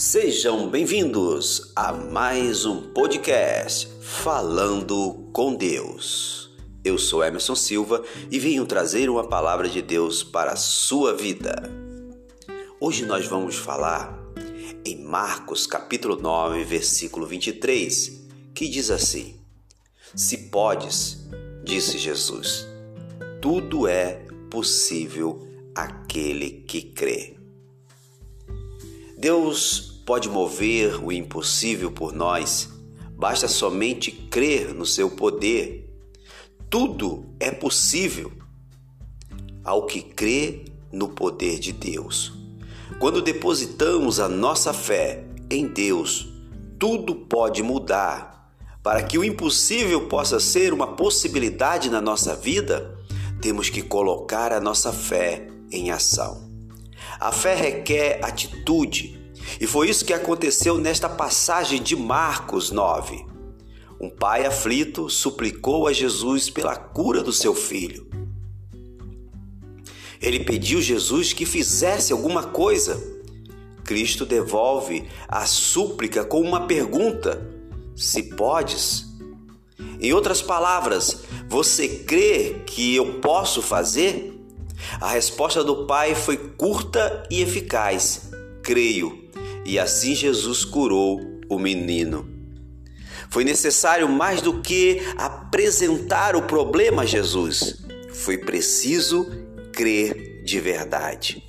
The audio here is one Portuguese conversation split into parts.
Sejam bem-vindos a mais um podcast Falando com Deus. Eu sou Emerson Silva e venho trazer uma palavra de Deus para a sua vida. Hoje nós vamos falar em Marcos capítulo 9, versículo 23, que diz assim: Se podes, disse Jesus, tudo é possível aquele que crê. Deus pode mover o impossível por nós, basta somente crer no seu poder. Tudo é possível ao que crê no poder de Deus. Quando depositamos a nossa fé em Deus, tudo pode mudar. Para que o impossível possa ser uma possibilidade na nossa vida, temos que colocar a nossa fé em ação. A fé requer atitude, e foi isso que aconteceu nesta passagem de Marcos 9. Um pai aflito suplicou a Jesus pela cura do seu filho. Ele pediu Jesus que fizesse alguma coisa. Cristo devolve a súplica com uma pergunta: Se podes? Em outras palavras, você crê que eu posso fazer? A resposta do pai foi curta e eficaz: Creio e assim Jesus curou o menino. Foi necessário mais do que apresentar o problema a Jesus. Foi preciso crer de verdade.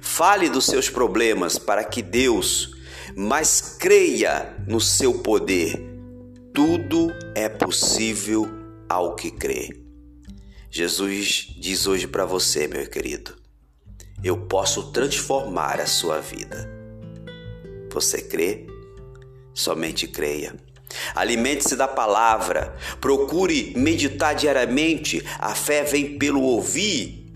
Fale dos seus problemas para que Deus, mas creia no seu poder. Tudo é possível ao que crê. Jesus diz hoje para você, meu querido: eu posso transformar a sua vida. Você crê? Somente creia. Alimente-se da palavra, procure meditar diariamente. A fé vem pelo ouvir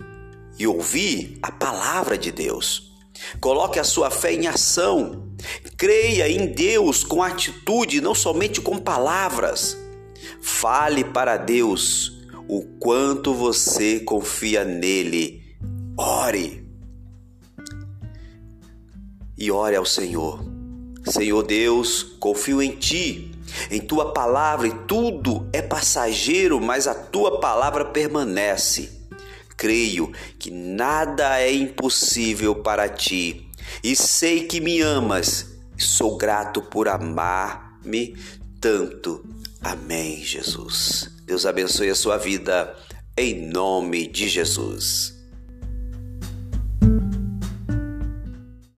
e ouvir a palavra de Deus. Coloque a sua fé em ação. Creia em Deus com atitude, não somente com palavras. Fale para Deus o quanto você confia nele. Ore. E ore ao Senhor Senhor Deus, confio em ti, em tua palavra e tudo é passageiro, mas a tua palavra permanece. Creio que nada é impossível para ti e sei que me amas e sou grato por amar-me tanto. Amém, Jesus. Deus abençoe a sua vida em nome de Jesus.